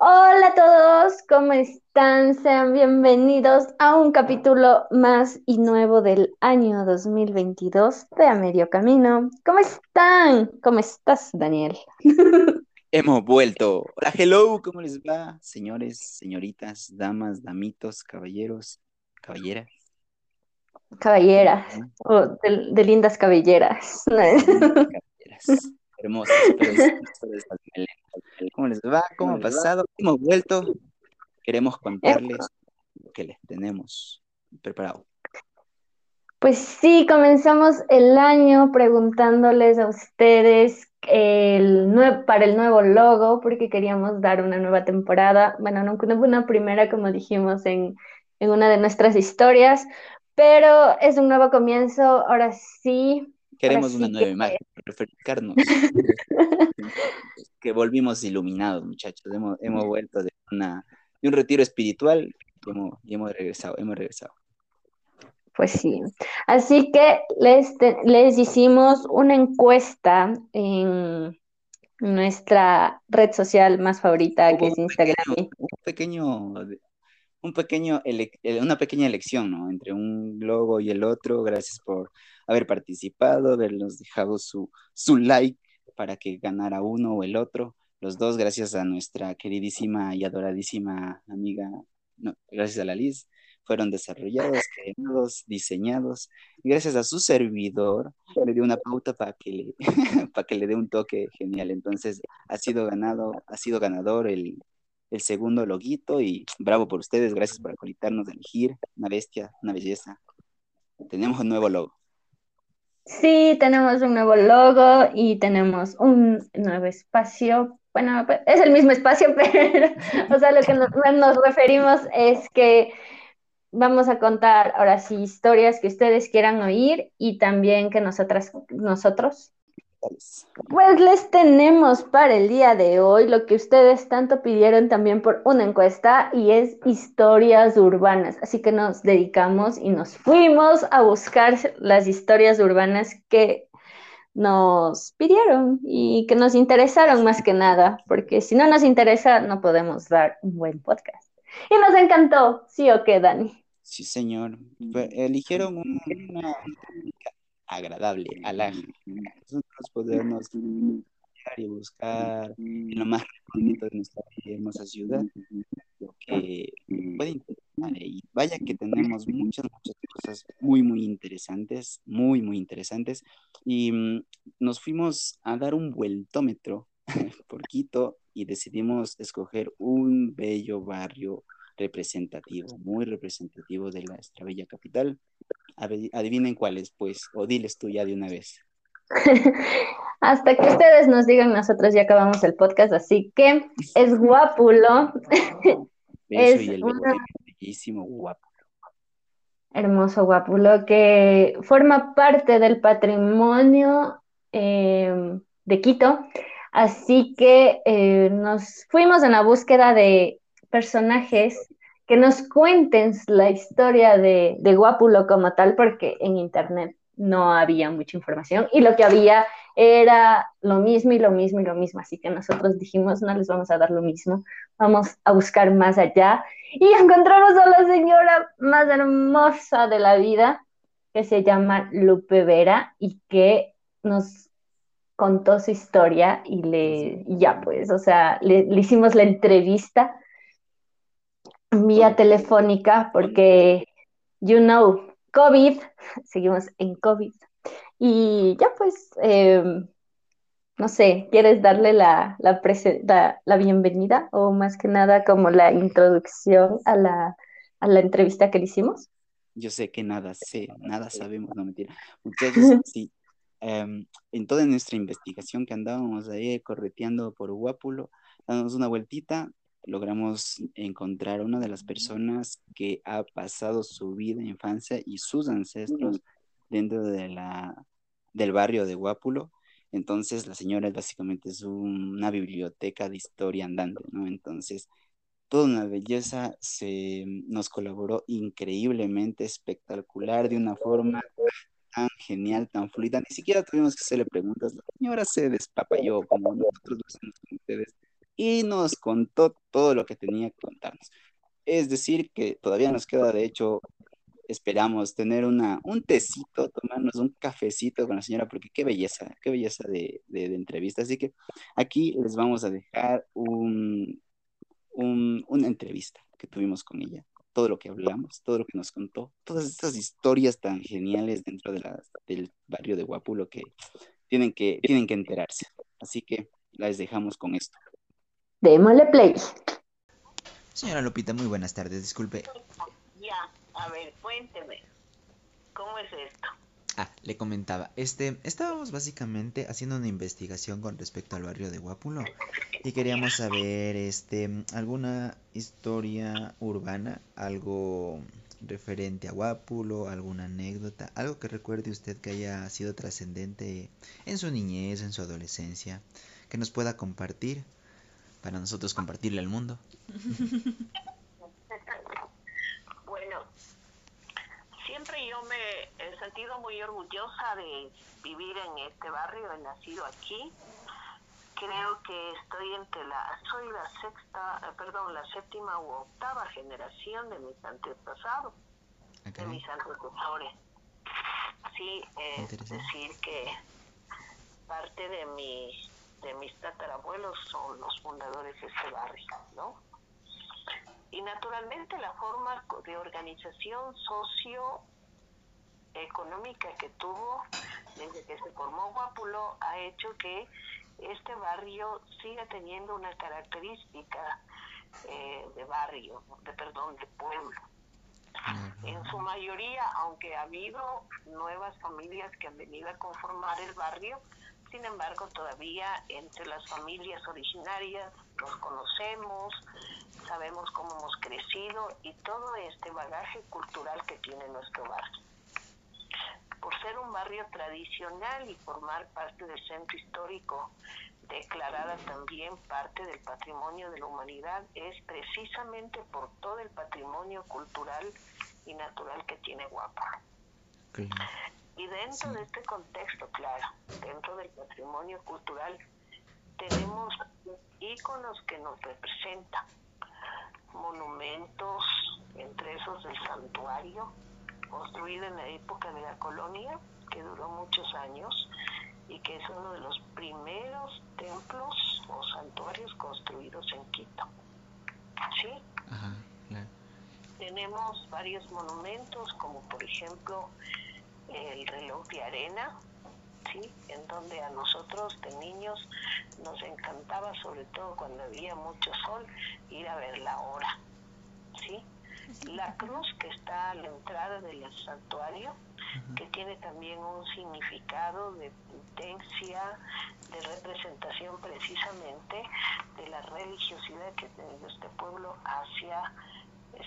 Hola a todos, ¿cómo están? Sean bienvenidos a un capítulo más y nuevo del año 2022 de A Medio Camino. ¿Cómo están? ¿Cómo estás, Daniel? Hemos vuelto. Hola, hello, ¿cómo les va? Señores, señoritas, damas, damitos, caballeros, caballeras. Caballeras, o de, lindas cabelleras. Caballeras, hermosas. ¿Cómo les va? ¿Cómo ha pasado? Hemos vuelto. Queremos contarles lo que les tenemos preparado. Pues sí, comenzamos el año preguntándoles a ustedes el para el nuevo logo, porque queríamos dar una nueva temporada. Bueno, no, fue una primera, como dijimos en, en una de nuestras historias, pero es un nuevo comienzo, ahora sí. Queremos una nueva imagen, refrescarnos. que volvimos iluminados, muchachos. Hemos, hemos vuelto de, una, de un retiro espiritual y hemos, y hemos regresado, hemos regresado. Pues sí. Así que les, les hicimos una encuesta en nuestra red social más favorita, que es Instagram. un pequeño un pequeño una pequeña elección, ¿no? Entre un logo y el otro. Gracias por haber participado, habernos dejado su, su like para que ganara uno o el otro. Los dos, gracias a nuestra queridísima y adoradísima amiga, no, gracias a la Liz, fueron desarrollados, creados, diseñados. Y gracias a su servidor, le dio una pauta para que le, para que le dé un toque genial. Entonces, ha sido ganado, ha sido ganador el, el segundo loguito y bravo por ustedes, gracias por acolitarnos de elegir, una bestia, una belleza. Tenemos un nuevo logo. Sí, tenemos un nuevo logo y tenemos un nuevo espacio. Bueno, pues, es el mismo espacio, pero, o sea, lo que nos, nos referimos es que vamos a contar ahora sí historias que ustedes quieran oír y también que nosotras, nosotros pues les tenemos para el día de hoy lo que ustedes tanto pidieron también por una encuesta y es historias urbanas. Así que nos dedicamos y nos fuimos a buscar las historias urbanas que nos pidieron y que nos interesaron más que nada, porque si no nos interesa no podemos dar un buen podcast. Y nos encantó, ¿sí o qué, Dani? Sí, señor. Eligieron una, agradable a la nosotros podernos y buscar en lo más bonito de nuestra hermosa ciudad lo que puede interesar. Y vaya que tenemos muchas muchas cosas muy muy interesantes muy muy interesantes. Y mm, nos fuimos a dar un vueltómetro por Quito y decidimos escoger un bello barrio representativo, muy representativo de nuestra bella capital. Adivinen cuáles, pues, o diles tú ya de una vez. Hasta que ustedes nos digan, nosotros ya acabamos el podcast, así que es Guápulo. es y el bellísimo Guápulo. Hermoso Guápulo, que forma parte del patrimonio eh, de Quito. Así que eh, nos fuimos en la búsqueda de personajes que nos cuenten la historia de, de Guápulo como tal, porque en internet no había mucha información y lo que había era lo mismo y lo mismo y lo mismo. Así que nosotros dijimos, no les vamos a dar lo mismo, vamos a buscar más allá. Y encontramos a la señora más hermosa de la vida, que se llama Lupe Vera y que nos contó su historia y le, ya pues, o sea, le hicimos la entrevista vía telefónica porque, you know, COVID, seguimos en COVID. Y ya pues, em, no sé, ¿quieres darle la, la, la, bienvenida o más que nada como la introducción a la, a la entrevista que le hicimos? Yo sé que nada sé, nada sabemos, no mentira. Muchachos, sí, em, en toda nuestra investigación que andábamos ahí correteando por Guápulo, damos una vueltita, logramos encontrar una de las personas que ha pasado su vida, infancia y sus ancestros dentro de la, del barrio de Guápulo. Entonces la señora básicamente es una biblioteca de historia andante, ¿no? Entonces, toda una belleza, se nos colaboró increíblemente espectacular, de una forma tan genial, tan fluida. Ni siquiera tuvimos que hacerle preguntas. La señora se despapayó como nosotros lo hacemos con ustedes y nos contó todo lo que tenía que contarnos. Es decir, que todavía nos queda, de hecho, esperamos tener una, un tecito, tomarnos un cafecito con la señora, porque qué belleza, qué belleza de, de, entrevista. Así que aquí les vamos a dejar un, una entrevista que tuvimos con ella, todo lo que hablamos, todo lo que nos contó, todas estas historias tan geniales dentro de la, del barrio de Guapulo que tienen, que tienen que enterarse. Así que las dejamos con esto. Démosle play. Señora Lupita, muy buenas tardes, disculpe. Ya, a ver, cuénteme, ¿cómo es esto? Ah, le comentaba, este, estábamos básicamente haciendo una investigación con respecto al barrio de Guapulo y queríamos saber, este, alguna historia urbana, algo referente a Guapulo, alguna anécdota, algo que recuerde usted que haya sido trascendente en su niñez, en su adolescencia, que nos pueda compartir para nosotros compartirle al mundo. bueno, siempre yo me he sentido muy orgullosa de vivir en este barrio, he nacido aquí. Creo que estoy entre la, soy la sexta, eh, perdón, la séptima u octava generación de mis antepasados, de mis antecesores. Sí, es decir que parte de mi de mis tatarabuelos son los fundadores de este barrio, ¿no? Y naturalmente la forma de organización socioeconómica que tuvo desde que se formó Guapulo ha hecho que este barrio siga teniendo una característica eh, de barrio, de perdón, de pueblo. En su mayoría, aunque ha habido nuevas familias que han venido a conformar el barrio, sin embargo, todavía entre las familias originarias nos conocemos, sabemos cómo hemos crecido y todo este bagaje cultural que tiene nuestro barrio. Por ser un barrio tradicional y formar parte del centro histórico, declarada también parte del patrimonio de la humanidad, es precisamente por todo el patrimonio cultural y natural que tiene Guapa. Y dentro de este contexto, claro, dentro del patrimonio cultural, tenemos íconos que nos representan, monumentos, entre esos el santuario, construido en la época de la colonia, que duró muchos años y que es uno de los primeros templos o santuarios construidos en Quito. ¿Sí? Tenemos varios monumentos, como por ejemplo el reloj de arena, ¿sí? en donde a nosotros de niños nos encantaba, sobre todo cuando había mucho sol, ir a ver la hora. ¿sí? La cruz que está a la entrada del santuario, que tiene también un significado de potencia, de representación precisamente de la religiosidad que tiene este pueblo hacia,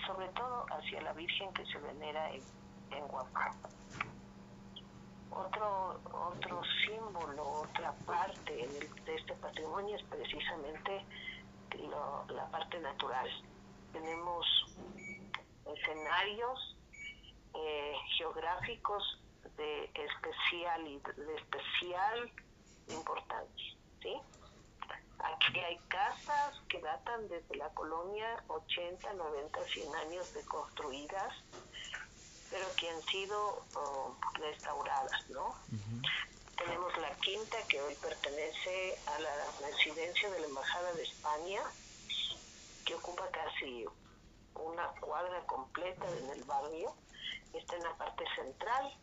sobre todo hacia la Virgen que se venera en, en otro, otro símbolo, otra parte de este patrimonio es precisamente la parte natural. Tenemos escenarios eh, geográficos de especial, de especial importancia. ¿sí? Aquí hay casas que datan desde la colonia 80, 90, 100 años de construidas pero que han sido oh, restauradas, ¿no? Tenemos la quinta que hoy pertenece a la residencia de la Embajada de España, que ocupa casi una cuadra completa en el barrio, está en la parte central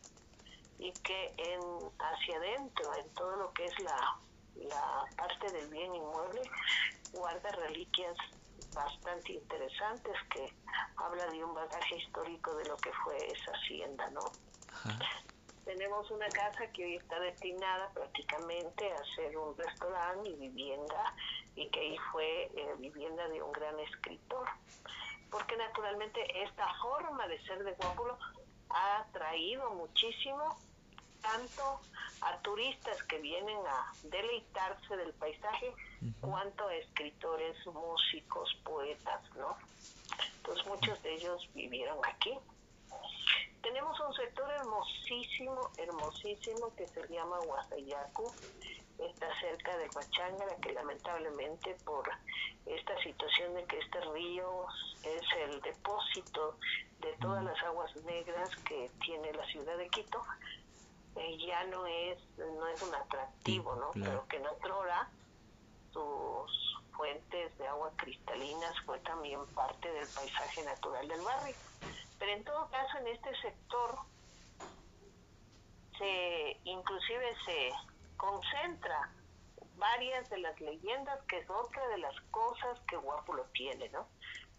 y que en hacia adentro, en todo lo que es la, la parte del bien inmueble, guarda reliquias bastante interesantes que habla de un bagaje histórico de lo que fue esa hacienda, ¿no? Tenemos una casa que hoy está destinada prácticamente a ser un restaurante y vivienda y que ahí fue eh, vivienda de un gran escritor. Porque naturalmente esta forma de ser de Guápulo ha traído muchísimo tanto a turistas que vienen a deleitarse del paisaje, cuanto a escritores, músicos, poetas, ¿no? Entonces muchos de ellos vivieron aquí. Tenemos un sector hermosísimo, hermosísimo que se llama Huasayacu, está cerca de Pachangara, que lamentablemente por esta situación de que este río es el depósito de todas las aguas negras que tiene la ciudad de Quito, eh, ya no es no es un atractivo, ¿no? Pero que en hora sus fuentes de agua cristalinas fue también parte del paisaje natural del barrio. Pero en todo caso en este sector se inclusive se concentra varias de las leyendas, que es otra de las cosas que Guapulo tiene, ¿no?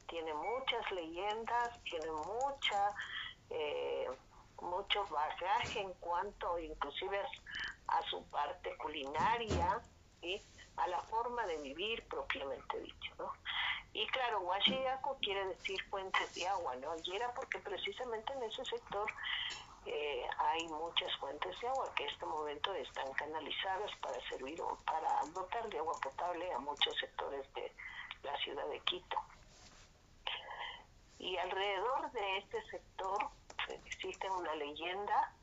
Tiene muchas leyendas, tiene mucha, eh, mucho bagaje en cuanto inclusive a, su parte culinaria, y a la forma de vivir propiamente dicho, ¿no? Y claro, Huachiaco quiere decir fuentes de agua, ¿no? Y era porque precisamente en ese sector eh, hay muchas fuentes de agua que en este momento están canalizadas para servir o para dotar de agua potable a muchos sectores de la ciudad de Quito. Y alrededor de este sector pues, existe una leyenda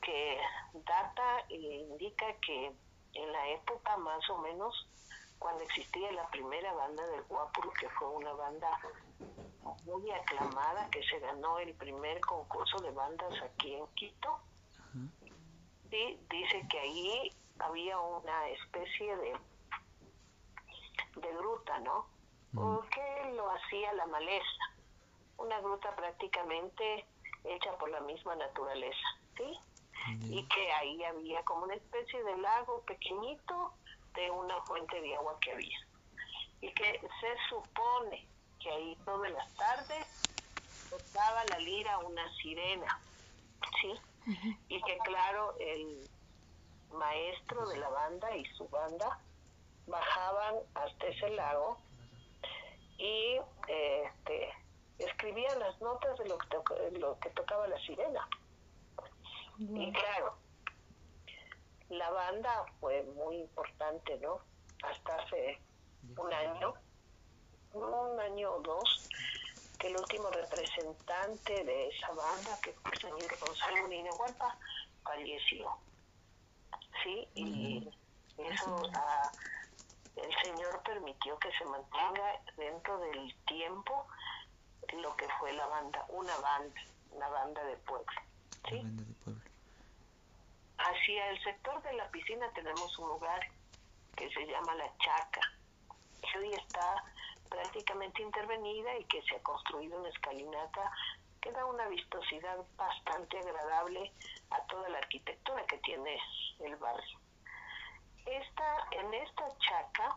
que data e indica que en la época más o menos cuando existía la primera banda del Guapuro, que fue una banda muy aclamada que se ganó el primer concurso de bandas aquí en Quito. Y dice que allí había una especie de, de gruta, ¿no? Porque lo hacía la maleza, una gruta prácticamente hecha por la misma naturaleza, ¿sí? Y que ahí había como una especie de lago pequeñito de una fuente de agua que había. Y que se supone que ahí todas las tardes tocaba la lira una sirena, ¿sí? Y que claro, el maestro de la banda y su banda bajaban hasta ese lago y este, escribían las notas de lo que, lo que tocaba la sirena. Y claro, la banda fue muy importante, ¿no? Hasta hace un año un año o dos, que el último representante de esa banda, que fue el señor Gonzalo Molina Hualpa, falleció. ¿Sí? Y eso ah, el Señor permitió que se mantenga dentro del tiempo lo que fue la banda, una banda, una banda de pueblo. ¿sí? Banda de pueblo. Hacia el sector de la piscina tenemos un lugar que se llama La Chaca, que hoy está prácticamente intervenida y que se ha construido una escalinata que da una vistosidad bastante agradable a toda la arquitectura que tiene el barrio. Esta, en esta chaca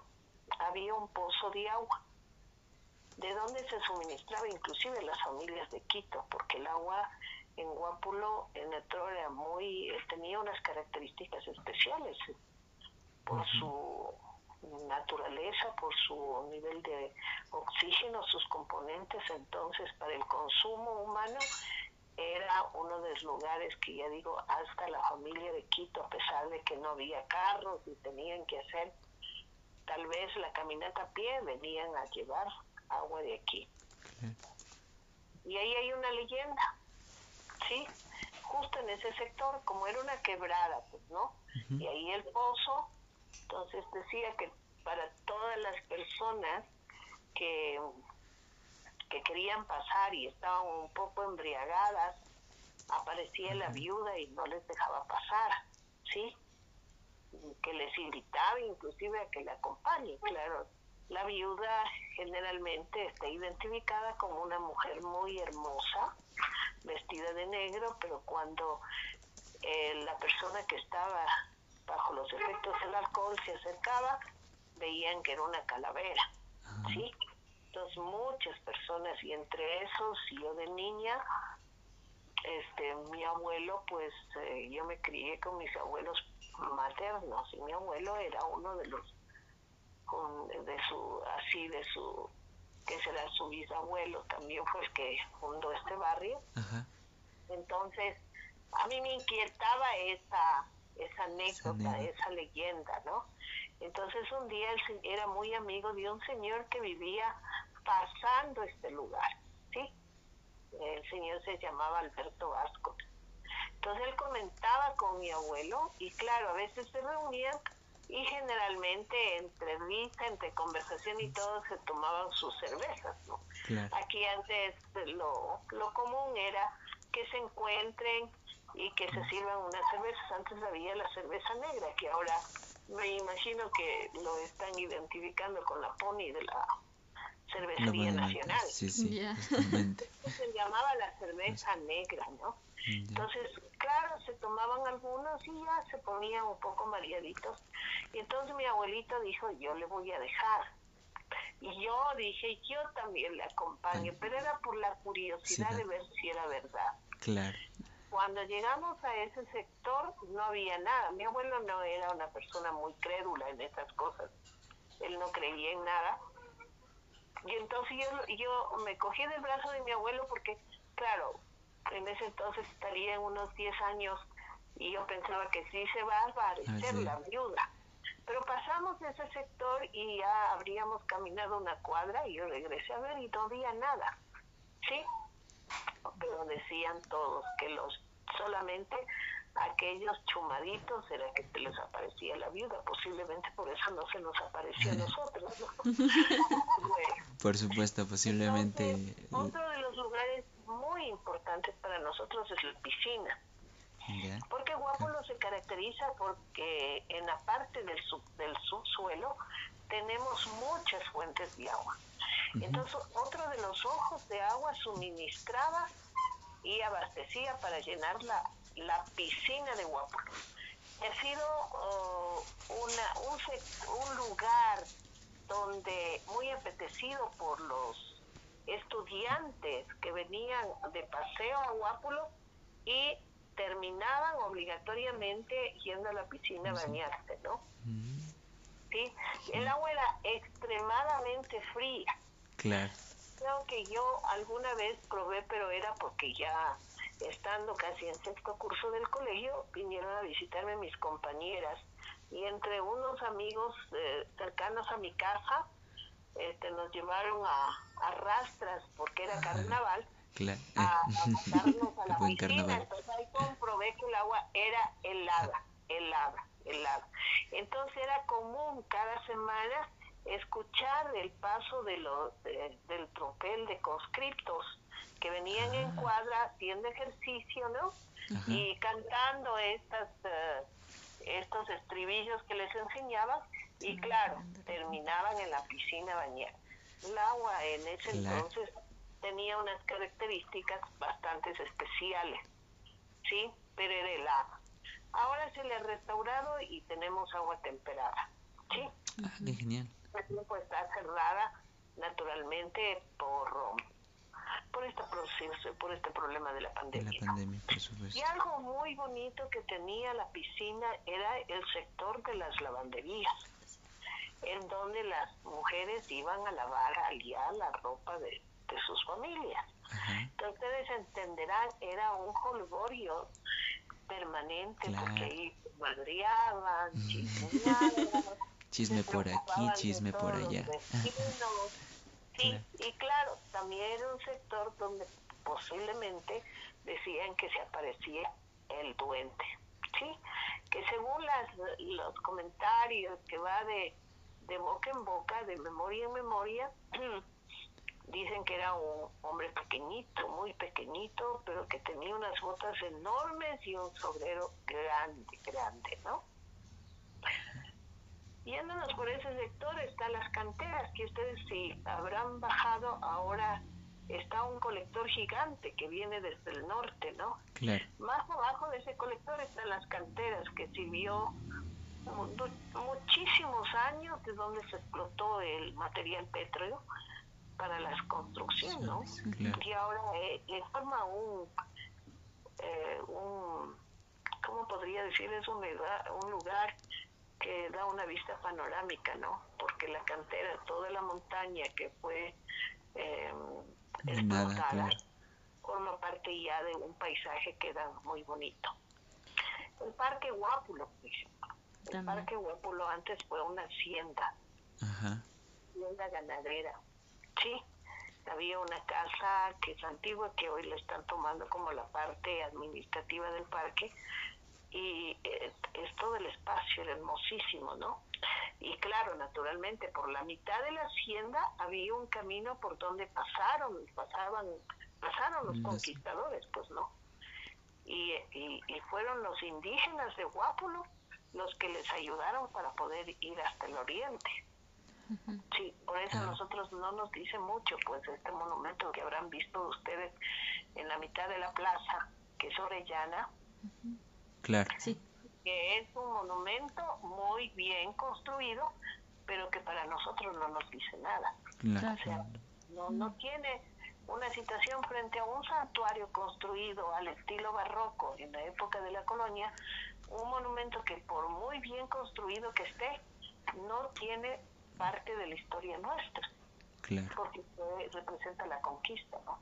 había un pozo de agua, de donde se suministraba inclusive las familias de Quito, porque el agua en Guápulo, en Etro, era muy, tenía unas características especiales por su naturaleza, por su nivel de oxígeno, sus componentes, entonces para el consumo humano era uno de los lugares que ya digo, hasta la familia de Quito, a pesar de que no había carros y tenían que hacer tal vez la caminata a pie, venían a llevar agua de aquí. Y ahí hay una leyenda, ¿sí? Justo en ese sector, como era una quebrada, pues, ¿no? Y ahí el pozo entonces decía que para todas las personas que, que querían pasar y estaban un poco embriagadas, aparecía la viuda y no les dejaba pasar, ¿sí? Que les invitaba inclusive a que la acompañe, claro. La viuda generalmente está identificada como una mujer muy hermosa, vestida de negro, pero cuando eh, la persona que estaba bajo los efectos del alcohol se acercaba, veían que era una calavera, ¿sí? Entonces muchas personas, y entre esos yo de niña, este, mi abuelo, pues eh, yo me crié con mis abuelos maternos, y mi abuelo era uno de los, de su, así, de su, que será su bisabuelo, también fue el que fundó este barrio. Entonces, a mí me inquietaba esa esa anécdota, esa leyenda, ¿no? Entonces un día él era muy amigo de un señor que vivía pasando este lugar, ¿sí? El señor se llamaba Alberto Vasco. Entonces él comentaba con mi abuelo y claro, a veces se reunían y generalmente entre risa, entre conversación y todo se tomaban sus cervezas, ¿no? Aquí antes lo, lo común era que se encuentren y que se sirvan unas cervezas. Antes había la cerveza negra, que ahora me imagino que lo están identificando con la Pony de la cervecería nacional. Sí, sí, Se llamaba la cerveza negra, ¿no? Entonces, claro, se tomaban algunos y ya se ponían un poco mareaditos. Y entonces mi abuelito dijo, yo le voy a dejar. Y yo dije, yo también le acompaño, pero era por la curiosidad de ver si era verdad. Claro. Cuando llegamos a ese sector no había nada. Mi abuelo no era una persona muy crédula en esas cosas. Él no creía en nada. Y entonces yo, yo me cogí del brazo de mi abuelo porque, claro, en ese entonces estaría en unos 10 años y yo pensaba que sí se va a aparecer la viuda. Pero pasamos ese sector y ya habríamos caminado una cuadra y yo regresé a ver y no había nada. ¿Sí? Pero decían todos que los solamente aquellos chumaditos era que se les aparecía la viuda, posiblemente por eso no se nos apareció a nosotros. por supuesto, posiblemente. otro de los lugares muy importantes para nosotros es la piscina. Porque Guapulo se caracteriza porque en la parte del, del subsuelo tenemos muchas fuentes de agua. Entonces, otro de los ojos de agua suministraba y abastecía para llenar la, la piscina de Guapulo. Ha sido oh, una, un, un lugar donde muy apetecido por los estudiantes que venían de paseo a Guápulo y terminaban obligatoriamente yendo a la piscina a bañarse, ¿no? Mm. ¿Sí? El agua era extremadamente fría. Claro. Creo que yo alguna vez probé, pero era porque ya estando casi en sexto curso del colegio, vinieron a visitarme mis compañeras y entre unos amigos eh, cercanos a mi casa, este, nos llevaron a, a rastras porque era carnaval Claro. a, a a la piscina. Entonces ahí comprobé que el agua era helada, helada, helada. Entonces era común cada semana escuchar el paso de los del tropel de conscriptos que venían en ah. cuadra haciendo ejercicio, ¿no? Y cantando estas uh, estos estribillos que les enseñaba y claro, terminaban en la piscina bañada. El agua en ese entonces tenía unas características bastante especiales, ¿sí? Pero era helada. Ahora se le ha restaurado y tenemos agua temperada, ¿sí? Ah, qué genial. Pues está cerrada naturalmente por por este proceso, por este problema de la pandemia. De la pandemia, por supuesto. Y algo muy bonito que tenía la piscina era el sector de las lavanderías, en donde las mujeres iban a lavar, a liar la ropa de, de sus familias. Entonces ustedes entenderán, era un holgorio permanente porque ahí madriaban, mm. chisme por aquí, chisme por allá. Sí, y claro, también era un sector donde posiblemente decían que se aparecía el duende, ¿sí? Que según las, los comentarios que va de, de boca en boca, de memoria en memoria, Dicen que era un hombre pequeñito, muy pequeñito, pero que tenía unas botas enormes y un sombrero grande, grande, ¿no? Yéndonos por ese sector están las canteras, que ustedes si habrán bajado ahora está un colector gigante que viene desde el norte, ¿no? Claro. Más abajo de ese colector están las canteras que sirvió muchísimos años de donde se explotó el material petróleo para las construcciones, ¿no? Y ahora eh, le forma un, eh, un, ¿cómo podría decir? Es un lugar, un lugar que da una vista panorámica, ¿no? Porque la cantera, toda la montaña que fue eh, explotada, forma parte ya de un paisaje que da muy bonito. El Parque Guápulo, El Parque Guápulo antes fue una hacienda, Ajá. hacienda ganadera Sí, había una casa que es antigua, que hoy la están tomando como la parte administrativa del parque, y eh, es todo el espacio, era hermosísimo, ¿no? Y claro, naturalmente, por la mitad de la hacienda había un camino por donde pasaron, pasaban, pasaron los conquistadores, pues no. Y, y, y fueron los indígenas de Guápulo los que les ayudaron para poder ir hasta el oriente. Sí, por eso a nosotros no nos dice mucho, pues este monumento que habrán visto ustedes en la mitad de la plaza, que es Orellana. Claro. Sí. Que es un monumento muy bien construido, pero que para nosotros no nos dice nada. Claro. O sea, no, no tiene una situación frente a un santuario construido al estilo barroco en la época de la colonia, un monumento que por muy bien construido que esté, no tiene parte de la historia nuestra, Claro. porque fue- representa la conquista, ¿no?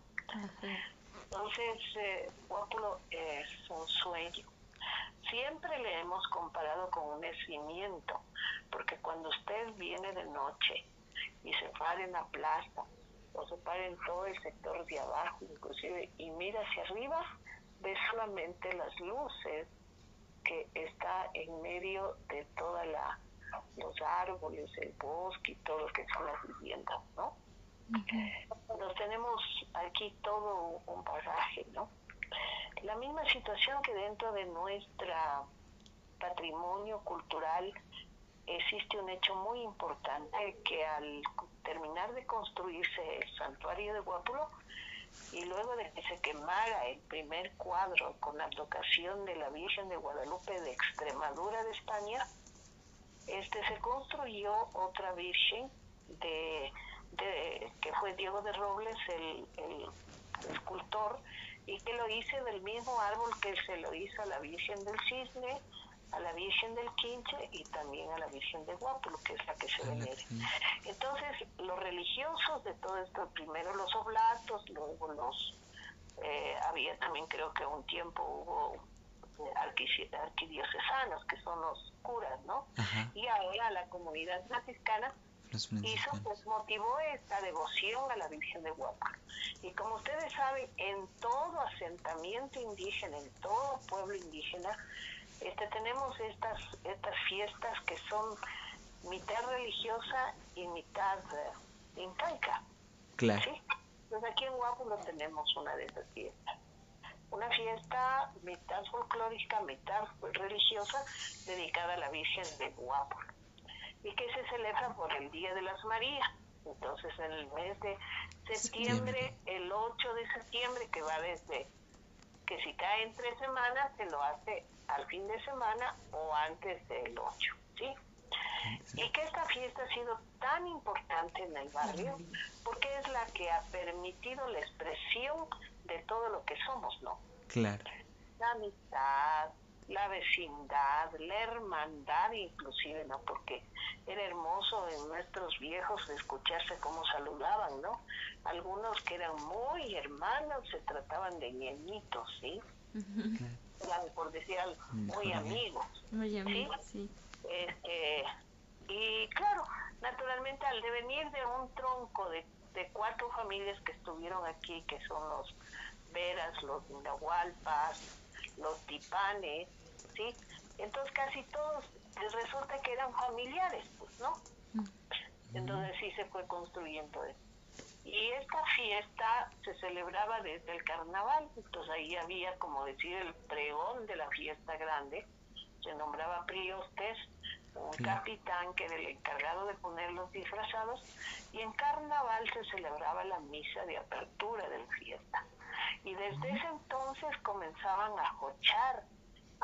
Entonces, eh, Guápulo es un sueño. Siempre le hemos comparado con un nacimiento, porque cuando usted viene de noche y se para en la plaza, o se para en todo el sector de abajo, inclusive, y mira hacia arriba, ve solamente las luces que está en medio de toda la los árboles, el bosque y todo lo que son las viviendas, ¿no? Nos tenemos aquí todo un bagaje, ¿no? La misma situación que dentro de nuestra patrimonio cultural existe un hecho muy importante que al terminar de construirse el santuario de Guápulo y luego de que se quemara el primer cuadro con la advocación de la Virgen de Guadalupe de Extremadura de España, este se construyó otra Virgen de, de que fue Diego de Robles el, el escultor y que lo hice del mismo árbol que se lo hizo a la Virgen del Cisne, a la Virgen del Quinche y también a la Virgen de Guápulo, que es la que se venera. Entonces, los religiosos de todo esto, primero los oblatos, luego los... eh, había también creo que un tiempo hubo eh, arquidiocesanos, que son los curas, ¿no? Ajá. Y ahora la comunidad franciscana hizo, pues motivó esta devoción a la Virgen de Guápulo. Y como ustedes saben, en todo asentamiento indígena, en todo pueblo indígena, este, tenemos estas, estas fiestas que son mitad religiosa y mitad eh, incaica. Claro. ¿sí? Pues aquí en Guápulo tenemos una de esas fiestas. Una fiesta mitad folclórica, mitad religiosa, dedicada a la Virgen de Guápulo y que se celebra por el Día de las Marías. Entonces, en el mes de septiembre, el 8 de septiembre, que va desde que si cae en tres semanas, se lo hace al fin de semana o antes del 8, ¿sí? Y que esta fiesta ha sido tan importante en el barrio porque es la que ha permitido la expresión de todo lo que somos, ¿no? Claro. la amistad, la vecindad, la hermandad inclusive, ¿no? Porque era hermoso en nuestros viejos escucharse cómo saludaban, ¿no? Algunos que eran muy hermanos se trataban de ñeñitos, ¿sí? Eran, por decir algo, muy Híjole. amigos. Muy amigo, Sí. sí. Este, y claro, naturalmente al devenir de un tronco de, de cuatro familias que estuvieron aquí, que son los Veras, los Nahualpas, los Tipanes, ¿sí? Entonces casi todos eh, resulta que eran familiares, pues, ¿no? Entonces sí se fue construyendo eso. Y esta fiesta se celebraba desde el carnaval, entonces ahí había, como decir, el pregón de la fiesta grande, se nombraba priostes, un Claro. capitán que era el encargado de poner los disfrazados, y en carnaval se celebraba la misa de apertura de la fiesta. Y desde ese entonces comenzaban a jochar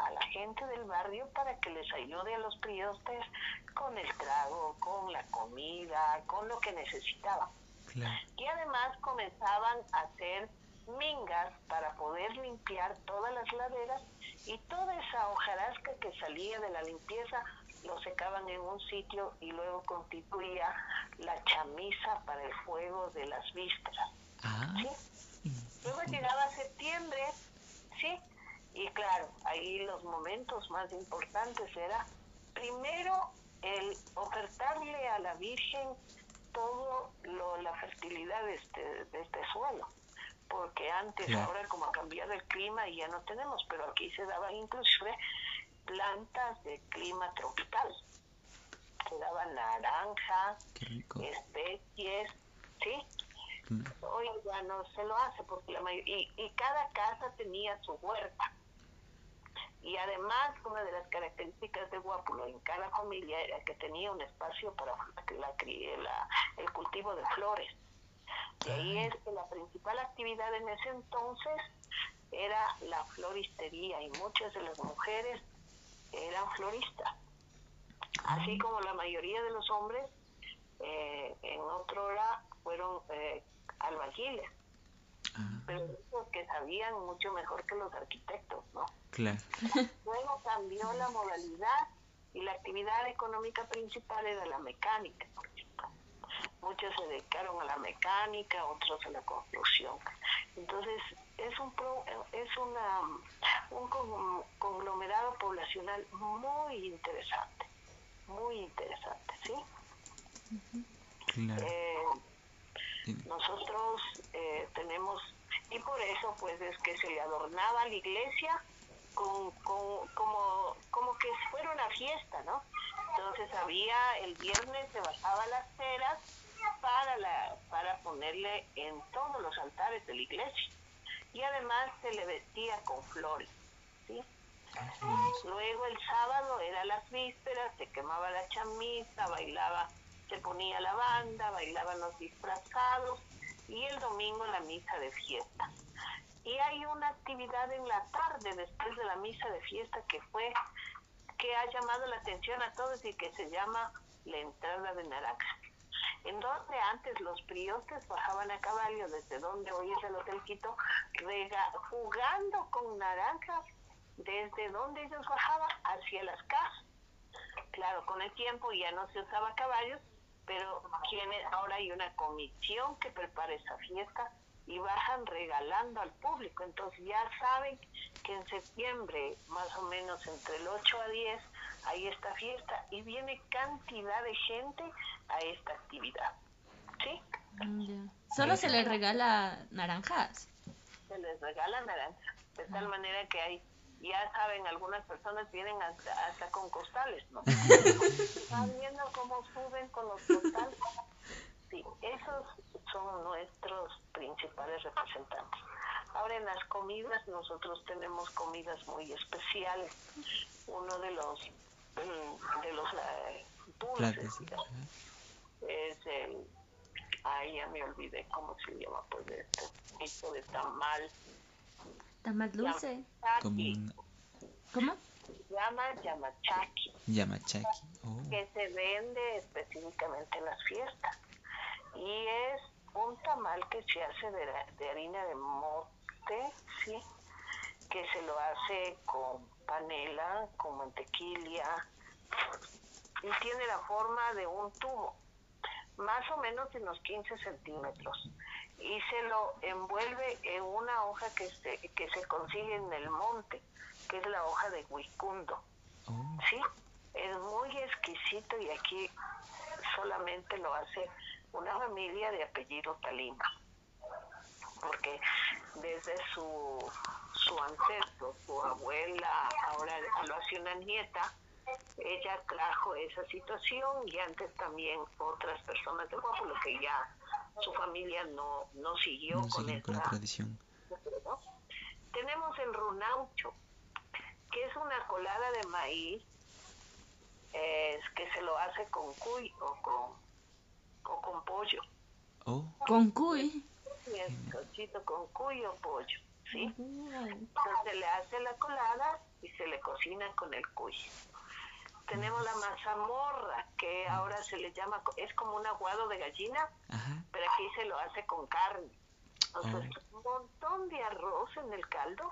a la gente del barrio para que les ayude a los priostes con el trago, con la comida, con lo que necesitaban Claro. y además comenzaban a hacer mingas para poder limpiar todas las laderas y toda esa hojarasca que salía de la limpieza lo secaban en un sitio y luego constituía la chamisa para el fuego de las vísperas. Ah. ¿sí? Luego llegaba septiembre, ¿sí? Y claro, ahí los momentos más importantes era primero el ofertarle a la Virgen todo lo, la fertilidad de este, de este suelo. Porque antes, Claro. ahora como ha cambiado el clima y ya no tenemos, pero aquí se daba inclusive plantas de clima tropical. Se daban naranja, especies, ¿sí? Mm. Hoy ya no se lo hace porque la y, y cada casa tenía su huerta. Y además, una de las características de Guápulo en cada familia era que tenía un espacio para la, la- el cultivo de flores. De ahí es que la principal actividad en ese entonces era la floristería y muchas de las mujeres eran floristas. Así como la mayoría de los hombres eh, en otra hora fueron eh, Ah, pero esos que sabían mucho mejor que los arquitectos, ¿no? claro. Luego cambió la modalidad y la actividad económica principal era la mecánica. por ejemplo. Muchos se dedicaron a la mecánica, otros a la construcción. Entonces, es un pro- es una un con- conglomerado poblacional muy interesante, muy interesante, ¿sí? Claro. Eh, nosotros eh, tenemos, y por eso pues es que se le adornaba la iglesia con, con- como, como que fuera una fiesta, ¿no? Entonces había, el viernes se bajaba las ceras para, la, para ponerle en todos los altares de la iglesia. Y además se le vestía con flores, ¿sí? Luego el sábado era las vísperas, se quemaba la chamisa, bailaba, se ponía la banda, bailaban los disfrazados y el domingo la misa de fiesta. Y hay una actividad en la tarde después de la misa de fiesta que fue que ha llamado la atención a todos y que se llama la entrada de naranja. En donde antes los priotes bajaban a caballo desde donde hoy es el Hotel Quito, jugando con naranjas desde donde ellos bajaban hacia las casas. Claro, con el tiempo ya no se usaba caballos, pero tiene, ahora hay una comisión que prepara esa fiesta y bajan regalando al público. Entonces ya saben que en septiembre, más o menos entre el 8 a 10, hay esta fiesta y viene cantidad de gente a esta actividad. ¿Sí? Mm. Solo se les regala naranjas. se les regala naranja, de tal manera que hay, ya saben, algunas personas vienen hasta, hasta con costales, ¿no? Están viendo cómo suben con los costales. Sí, esos son nuestros principales representantes. Ahora en las comidas nosotros tenemos comidas muy especiales. Uno de los mm, de los eh, dulces es el ay ya me olvidé cómo se llama pues este tipo de tamal Está más dulce. Como Yamachaki, un ¿Cómo? se llama yamachaki, yamachaki. Oh, que se vende específicamente en las fiestas. Y es un tamal que se hace de, de harina de mote, ¿sí? Que se lo hace con panela, con mantequilla, y tiene la forma de un tubo, más o menos de unos 15 centímetros. Y se lo envuelve en una hoja que se, que se consigue en el monte, que es la hoja de huicundo. oh, Sí, es muy exquisito y aquí solamente lo hace una familia de apellido Talima. Porque desde su, su ancestro, su abuela, ahora lo hace una nieta, ella trajo esa situación y antes también otras personas de Guapulo que ya su familia no, no siguió no con la esa tradición. ¿no? Tenemos el runaucho, que es una colada de maíz eh, que se lo hace con cuy o con, o con pollo. Oh, Con cuy. Cochito con cuy o pollo, ¿sí? Entonces se le hace la colada y se le cocina con el cuy. Tenemos la mazamorra, que ahora se le llama, es como un aguado de gallina, ajá. pero aquí se lo hace con carne. Entonces, un montón de arroz en el caldo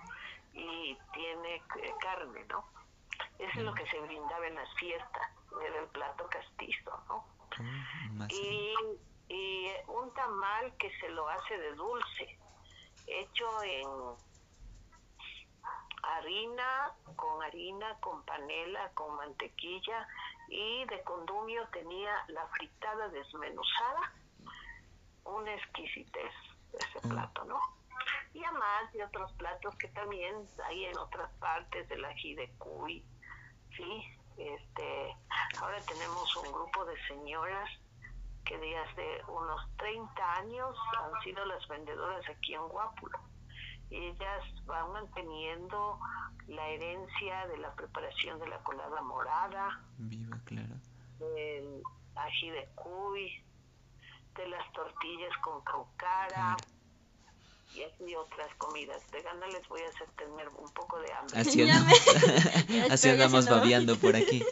y tiene eh, carne, ¿no? Eso es lo que se brindaba en las fiestas, era el plato castizo, ¿no? Oh. Y, y un tamal que se lo hace de dulce, hecho en harina, con harina, con panela, con mantequilla y de condumio tenía la fritada desmenuzada, una exquisitez ese Mm. plato, ¿no? Y además de otros platos que también hay en otras partes del ají de cuy, ¿sí? Este, ahora tenemos un grupo de señoras que desde unos 30 años han sido las vendedoras aquí en Guápulo. Ellas van manteniendo la herencia de la preparación de la colada morada, Viva, claro. del ají de cuy, de las tortillas con caucara Claro. y así otras comidas. De gana les voy a hacer tener un poco de hambre. Así andamos, así andamos haciendo- babeando por aquí.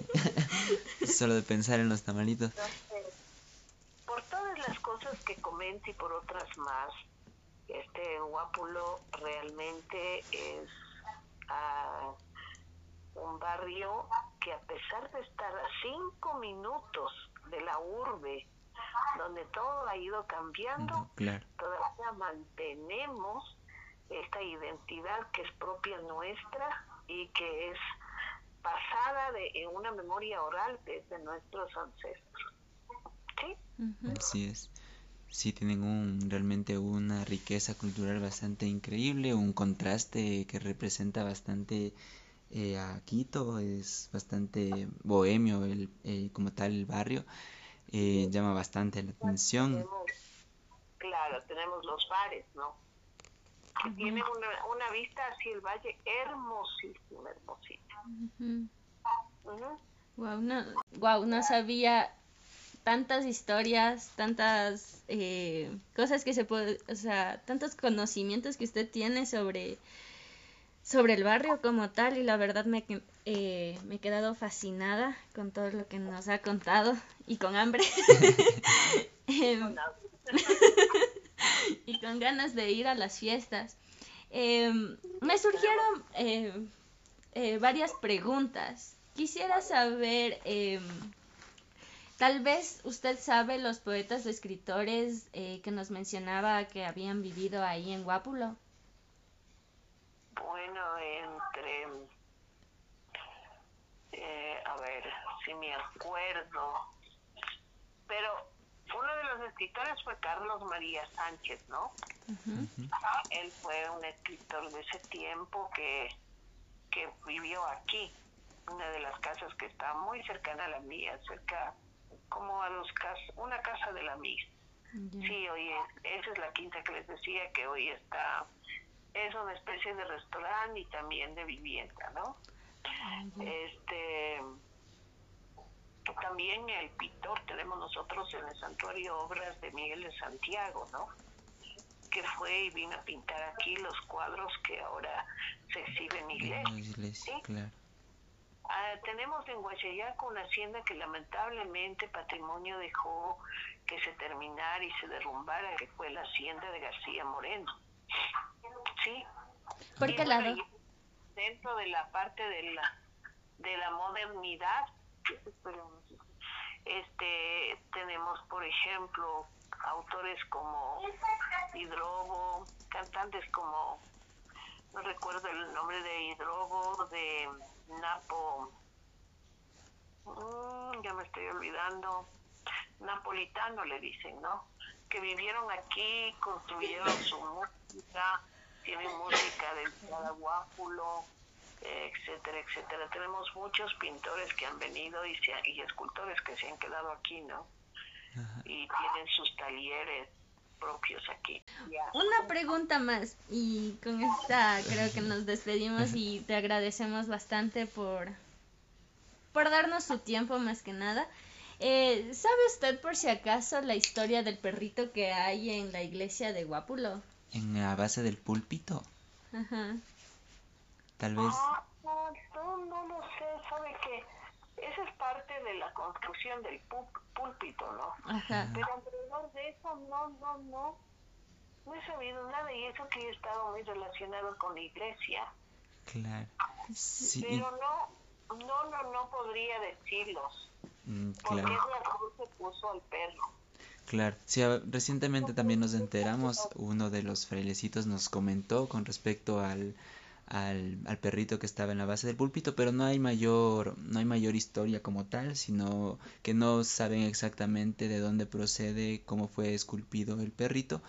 Solo de pensar en los tamalitos. por todas las cosas que comento y por otras más, este Guápulo realmente es ah, un barrio que a pesar de estar a cinco minutos de la urbe, donde todo ha ido cambiando, claro. todavía mantenemos esta identidad que es propia nuestra y que es pasada de, en una memoria oral desde nuestros ancestros. ¿Sí? Ujú. Así es. Sí, tienen un, realmente una riqueza cultural bastante increíble, un contraste que representa bastante eh, a Quito, es bastante bohemio el, eh, como tal el barrio, eh, llama bastante la atención. Tenemos, claro, tenemos los bares, ¿no? Que tienen una, una vista hacia el valle hermosísima, hermosísima. Ujú. Guau, no, guau, no sabía tantas historias, tantas eh, cosas que se puede, o sea, tantos conocimientos que usted tiene sobre, sobre el barrio como tal y la verdad me, eh, me he quedado fascinada con todo lo que nos ha contado y con hambre y con ganas de ir a las fiestas. Em, me surgieron eh, varias preguntas. Quisiera saber, em, tal vez usted sabe los poetas o escritores eh, que nos mencionaba que habían vivido ahí en Guápulo. Bueno, entre, eh, a ver, si me acuerdo, pero uno de los escritores fue Carlos María Sánchez, ¿no? Él fue un escritor de ese tiempo que, que vivió aquí, una de las casas que está muy cercana a la mía, cerca como a los cas una casa de la ya. Sí, hoy es- esa es la quinta que les decía que hoy está, es una especie de restaurante y también de vivienda, ¿no? Este, también el pintor tenemos nosotros en el santuario obras de Miguel de Santiago, ¿no? Que fue y vino a pintar aquí los cuadros que ahora se exhiben en iglesia, ¿sí? claro. Tenemos en Huachayaco una hacienda que lamentablemente patrimonio dejó que se terminara y se derrumbara, que fue la hacienda de García Moreno. ¿Sí? ¿Por qué bueno, lado? Dentro de la parte de la, de la modernidad, este, tenemos, por ejemplo, autores como Hidrobo, cantantes como, no recuerdo el nombre de Hidrobo, de Napo, mm, ya me estoy olvidando, napolitano le dicen, ¿no? Que vivieron aquí, construyeron su música, tienen música del Guápulo, etcétera, etcétera. Tenemos muchos pintores que han venido y, se, y escultores que se han quedado aquí, ¿no? Ajá. Y tienen sus talleres propios aquí. Una pregunta más y con esta creo que nos despedimos y te agradecemos bastante por, por darnos su tiempo más que nada. Eh, ¿Sabe usted por si acaso la historia del perrito que hay en la iglesia de Guápulo? En la base del púlpito, Ajá. tal vez. Ah, no, no, no lo sé, sabe que esa es parte de la construcción del púlpito, ¿no? Ajá. Pero alrededor de eso no, no, no, no he sabido nada y eso que he estado muy relacionado con la iglesia, Claro. Sí, pero no, no, no, no podría decirlos, mm, porque claro. es la cruz se puso al perro. Claro, sí, recientemente también nos enteramos, uno de los frailecitos nos comentó con respecto al, al, al perrito que estaba en la base del púlpito, pero no hay mayor, no hay mayor historia como tal, sino que no saben exactamente de dónde procede, cómo fue esculpido el perrito.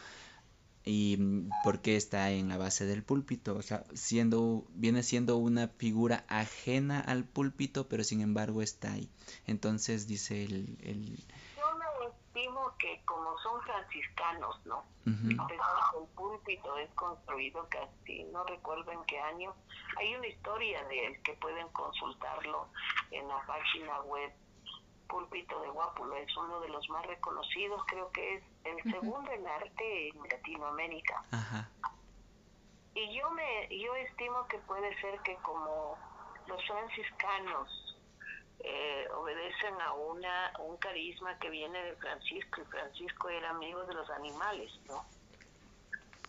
Y mm, por qué está en la base del púlpito, o sea, siendo, viene siendo una figura ajena al púlpito, pero sin embargo está ahí. Entonces dice el... el... Yo me estimo que como son franciscanos, ¿no? El púlpito es construido casi, no recuerdo en qué año, hay una historia de él que pueden consultarlo en la página web púlpito de Guápulo, es uno de los más reconocidos, creo que es el segundo en arte en Latinoamérica. Y yo me yo estimo que puede ser que como los franciscanos eh, obedecen a una un carisma que viene de Francisco y Francisco era amigo de los animales, ¿no?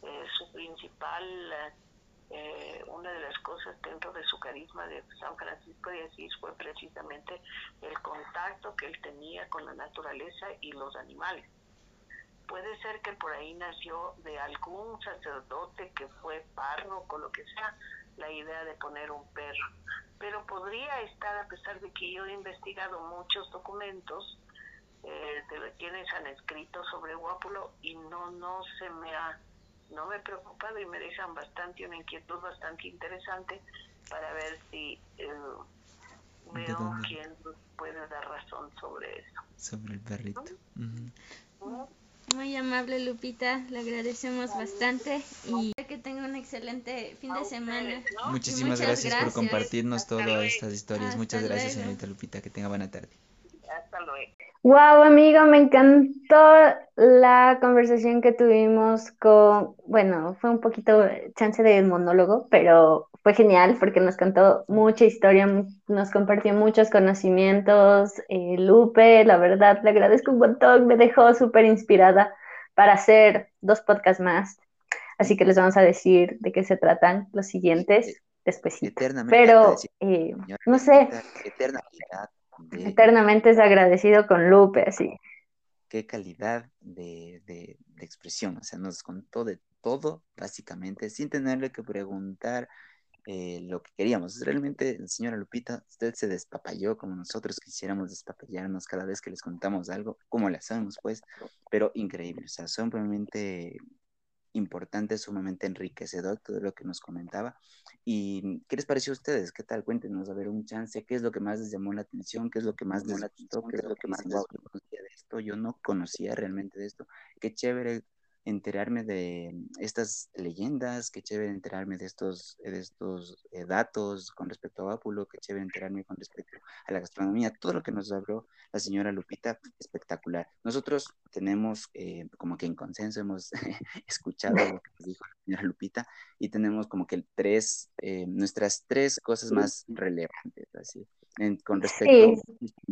Eh, su principal eh, una de las cosas dentro de su carisma de San Francisco de Asís fue precisamente el contacto que él tenía con la naturaleza y los animales. Puede ser que por ahí nació de algún sacerdote que fue párroco, lo que sea, la idea de poner un perro. Pero podría estar, a pesar de que yo he investigado muchos documentos eh, de quienes han escrito sobre Guápulo y no, no se me ha no me he preocupado y me dejan bastante una inquietud bastante interesante para ver si eh, veo quién puede dar razón sobre eso. Sobre el perrito. Muy amable Lupita, le agradecemos bastante y que tenga un excelente fin de semana. Muchísimas gracias, por compartirnos todas estas historias. Muchas gracias, señorita Lupita, que tenga buena tarde. Hasta luego. Wow, amigo, me encantó la conversación que tuvimos con, bueno, fue un poquito chance de monólogo, pero fue genial porque nos contó mucha historia, nos compartió muchos conocimientos. Eh, Lupe, la verdad, le agradezco un montón, me dejó súper inspirada para hacer dos podcasts más. Así que les vamos a decir de qué se tratan los siguientes después. Pero, eh, no sé. Eternamente Eternamente es agradecido con Lupe, así. Qué calidad de, de, expresión, o sea, nos contó de todo, básicamente, sin tenerle que preguntar eh, lo que queríamos. Realmente, señora Lupita, usted se despapalló como nosotros quisiéramos despapallarnos cada vez que les contamos algo, como le hacemos, pues, pero increíble, o sea, son realmente importante, sumamente enriquecedor todo lo que nos comentaba. ¿Y qué les pareció a ustedes? ¿Qué tal? Cuéntenos, a ver, un chance, ¿qué es lo que más les llamó la atención? ¿Qué es lo que más les gustó? ¿Qué es lo que más les conocía de esto? Yo no conocía realmente de esto. Qué chévere enterarme de estas leyendas, qué chévere enterarme de estos, de estos eh, datos con respecto a Vápulo, qué chévere enterarme con respecto a la gastronomía, todo lo que nos habló la señora Lupita, espectacular. Nosotros tenemos, eh, como que en consenso hemos escuchado lo que nos dijo la señora Lupita y tenemos como que tres, eh, nuestras tres cosas más relevantes, así, con respecto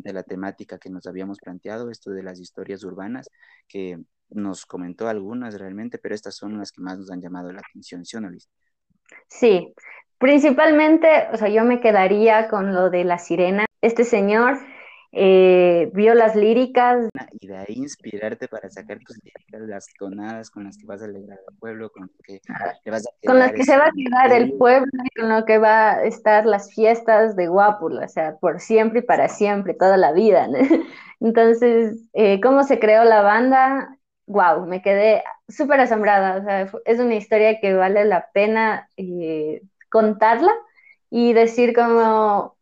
a la temática que nos habíamos planteado, esto de las historias urbanas, que nos comentó algunas realmente, pero estas son las que más nos han llamado la atención, ¿sí o no, Liz? Sí, principalmente, o sea, yo me quedaría con lo de la sirena. Este señor eh, vio las líricas. Y de ahí inspirarte para sacar tus líricas, las tonadas con las que vas a alegrar al pueblo, con que vas a Con las que se va a quedar el pueblo con lo que va a estar las fiestas de Guapula, o sea, por siempre y para siempre, toda la vida. Entonces, eh, ¿cómo se creó la banda? wow, me quedé súper asombrada. O sea, es una historia que vale la pena eh, contarla y decir como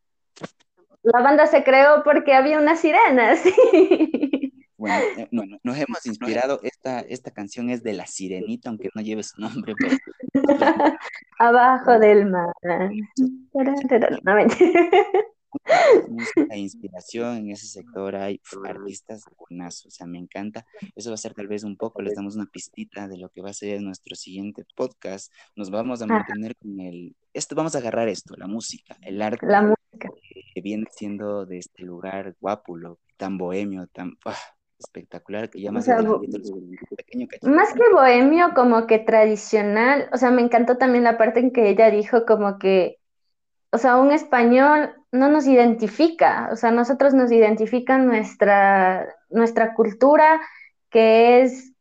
la banda se creó porque había una sirena. Bueno, eh, nos hemos inspirado, esta, esta canción es de La Sirenita, aunque no lleve su nombre. Abajo del mar. música inspiración en ese sector hay artistas buenazos, o sea, me encanta. Eso va a ser tal vez un poco, les damos una pistita de lo que va a ser nuestro siguiente podcast. Nos vamos a mantener con el, esto, vamos a agarrar esto, la música, el arte. La música. Viene siendo de este lugar guápulo, tan bohemio, tan espectacular, que ya más, más que bohemio, como que tradicional, o sea, me encantó también la parte en que ella dijo como que o sea, un español no nos identifica, o sea, nosotros nos identifica nuestra, nuestra cultura que es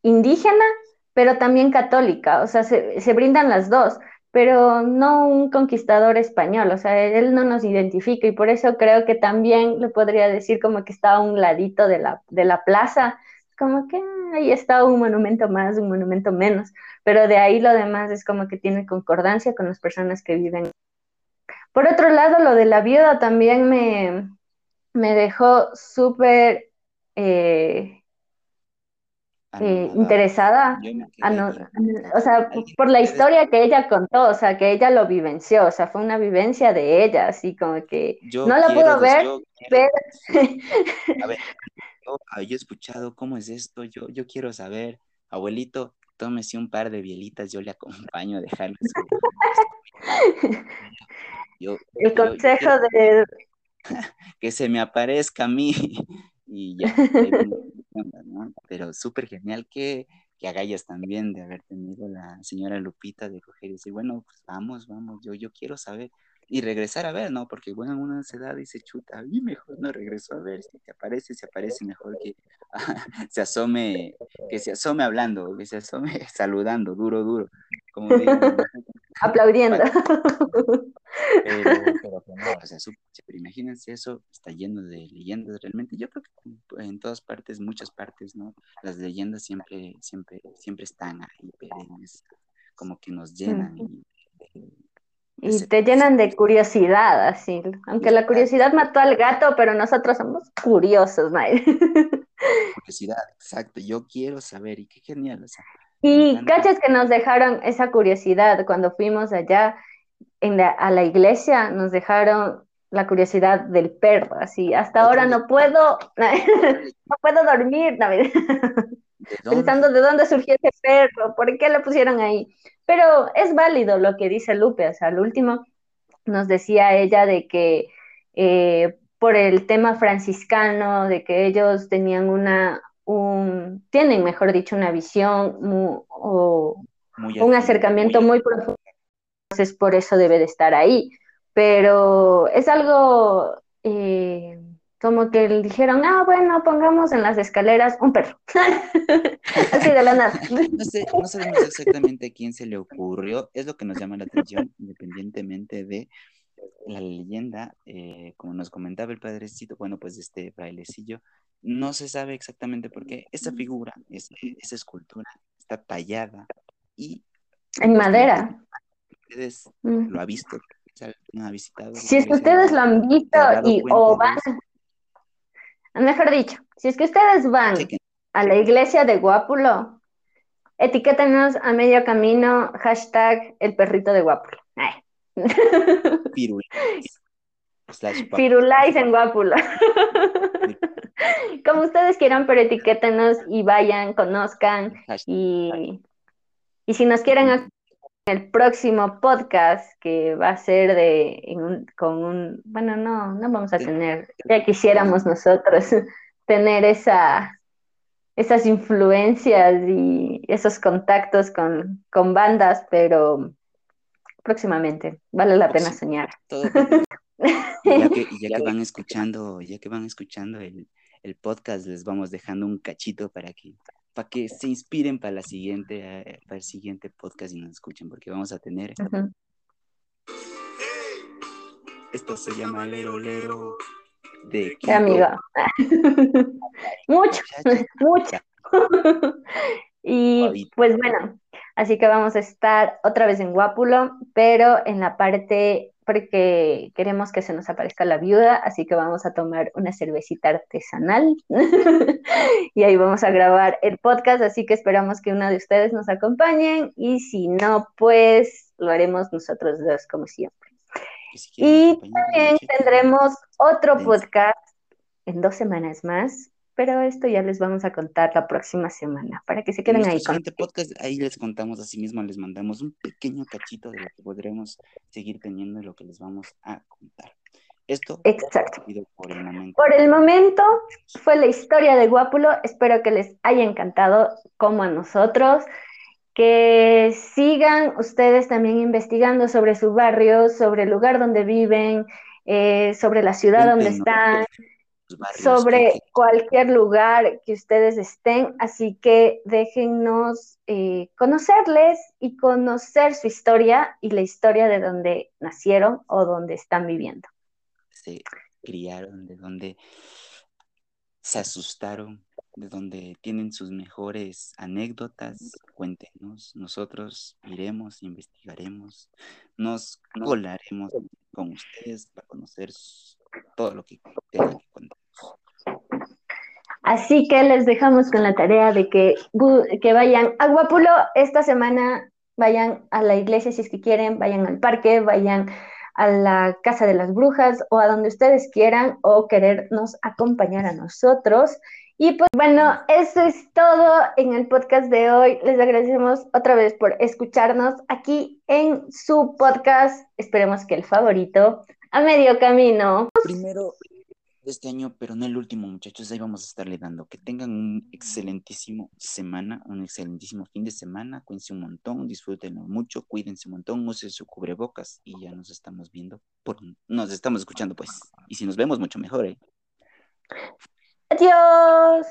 indígena, pero también católica, o sea, se, se, brindan las dos, pero no un conquistador español, o sea, él no nos identifica y por eso creo que también le podría decir como que está a un ladito de la, de la plaza, como que ahí está un monumento más, un monumento menos, pero de ahí lo demás es como que tiene concordancia con las personas que viven. Por otro lado, lo de la viuda también me, me dejó súper eh, eh, interesada, o sea, por la historia que ella contó, o sea, que ella lo vivenció, o sea, fue una vivencia de ella, así como que no la puedo ver, pero... A ver, yo, he escuchado cómo es esto, yo, yo quiero saber, abuelito, tómese un par de bielitas, yo le acompaño a dejarle El consejo de... Que se me aparezca a mí y ya. Pero súper genial que, que agallas también de haber tenido la señora Lupita de coger y decir, bueno, pues vamos, vamos, yo, yo quiero saber. Y regresar a ver, ¿no? Porque bueno, una se da y se chuta, y mejor no regreso a ver, si te aparece, se aparece mejor que se asome, que se asome hablando, que se asome saludando, duro, duro, como digo, Aplaudiendo. Pero, pero, no, o sea, super, imagínense eso, está lleno de leyendas realmente. Yo creo que en todas partes, muchas partes, ¿no? Las leyendas siempre, siempre, siempre están ahí, perennes, como que nos llenan. Y, te llenan de curiosidad, así. Aunque la curiosidad mató al gato, pero nosotros somos curiosos, May. Curiosidad, exacto. Yo quiero saber, y qué genial, o sea. Y cachas que nos dejaron esa curiosidad cuando fuimos allá en a la iglesia, nos dejaron la curiosidad del perro, así, hasta ahora no puedo, no puedo dormir, pensando de dónde surgió ese perro, por qué lo pusieron ahí. Pero es válido lo que dice Lupe, o sea, al último nos decía ella de que eh, por el tema franciscano, de que ellos tenían una, un, tienen, mejor dicho, una visión o un acercamiento muy, profundo. Entonces, por eso debe de estar ahí. Pero es algo eh, como que le dijeron, ah, bueno, pongamos en las escaleras un perro. Así de la nada. No, sé, no sabemos exactamente a quién se le ocurrió. Es lo que nos llama la atención, independientemente de la leyenda, eh, como nos comentaba el padrecito, bueno, pues este frailecillo no se sabe exactamente por qué. Esa figura, esa escultura, está tallada y... En madera. Ustedes mm. lo han visto, ha visitado. Si es que ustedes lo han visto y o van, mejor dicho, si es que ustedes van a la iglesia de Guápulo, etiquétenos a medio camino, hashtag el perrito de Guápulo. Firulais en Guápulo. Como ustedes quieran, pero etiquétenos y vayan, conozcan. Y, y si nos quieren en el próximo podcast, que va a ser de con un, bueno, no, no vamos a tener, ya quisiéramos nosotros tener esa, esas influencias y esos contactos con, con bandas, pero próximamente, vale la pena soñar. ya que, ya que van escuchando, ya que van escuchando el, el podcast, les vamos dejando un cachito para que, para que se inspiren para la siguiente, eh, para el siguiente podcast y nos escuchen, porque vamos a tener. Esto se llama Lero Lero de Quito. Amiga. mucho, mucho. y pues bueno, así que vamos a estar otra vez en Guápulo, pero en la parte porque queremos que se nos aparezca la viuda, así que vamos a tomar una cervecita artesanal. Y ahí vamos a grabar el podcast, así que esperamos que uno de ustedes nos acompañen y si no, pues lo haremos nosotros dos como siempre. Y también tendremos otro podcast en dos semanas más pero esto ya les vamos a contar la próxima semana para que se queden ahí. En podcast ahí les contamos a sí mismo, les mandamos un pequeño cachito de lo que podremos seguir teniendo y lo que les vamos a contar. Esto Exacto. Por el, momento. por el momento fue la historia de Guápulo. Espero que les haya encantado como a nosotros. Que sigan ustedes también investigando sobre su barrio, sobre el lugar donde viven, eh, sobre la ciudad donde están sobre cualquier lugar que ustedes estén, así que déjennos eh, conocerles y conocer su historia y la historia de donde nacieron o donde están viviendo. Se criaron, de donde se asustaron, de donde tienen sus mejores anécdotas, cuéntenos. Nosotros iremos, investigaremos, nos colaremos con ustedes para conocer todo lo que tengan que contarnos. Así que les dejamos con la tarea de que, que vayan a Guapulo esta semana, vayan a la iglesia si es que quieren, vayan al parque, vayan a la casa de las brujas o a donde ustedes quieran o querernos acompañar a nosotros. Y pues bueno, eso es todo en el podcast de hoy. Les agradecemos otra vez por escucharnos aquí en su podcast. Esperemos que el favorito, a medio camino. Primero de este año, pero no el último, muchachos. Ahí vamos a estarle dando. Que tengan un excelentísimo semana, un excelentísimo fin de semana. Cuídense un montón, disfrútenlo mucho, cuídense un montón, usen su cubrebocas y ya nos estamos viendo. Por... Nos estamos escuchando, pues. Y si nos vemos, mucho mejor, ¿eh? Adiós.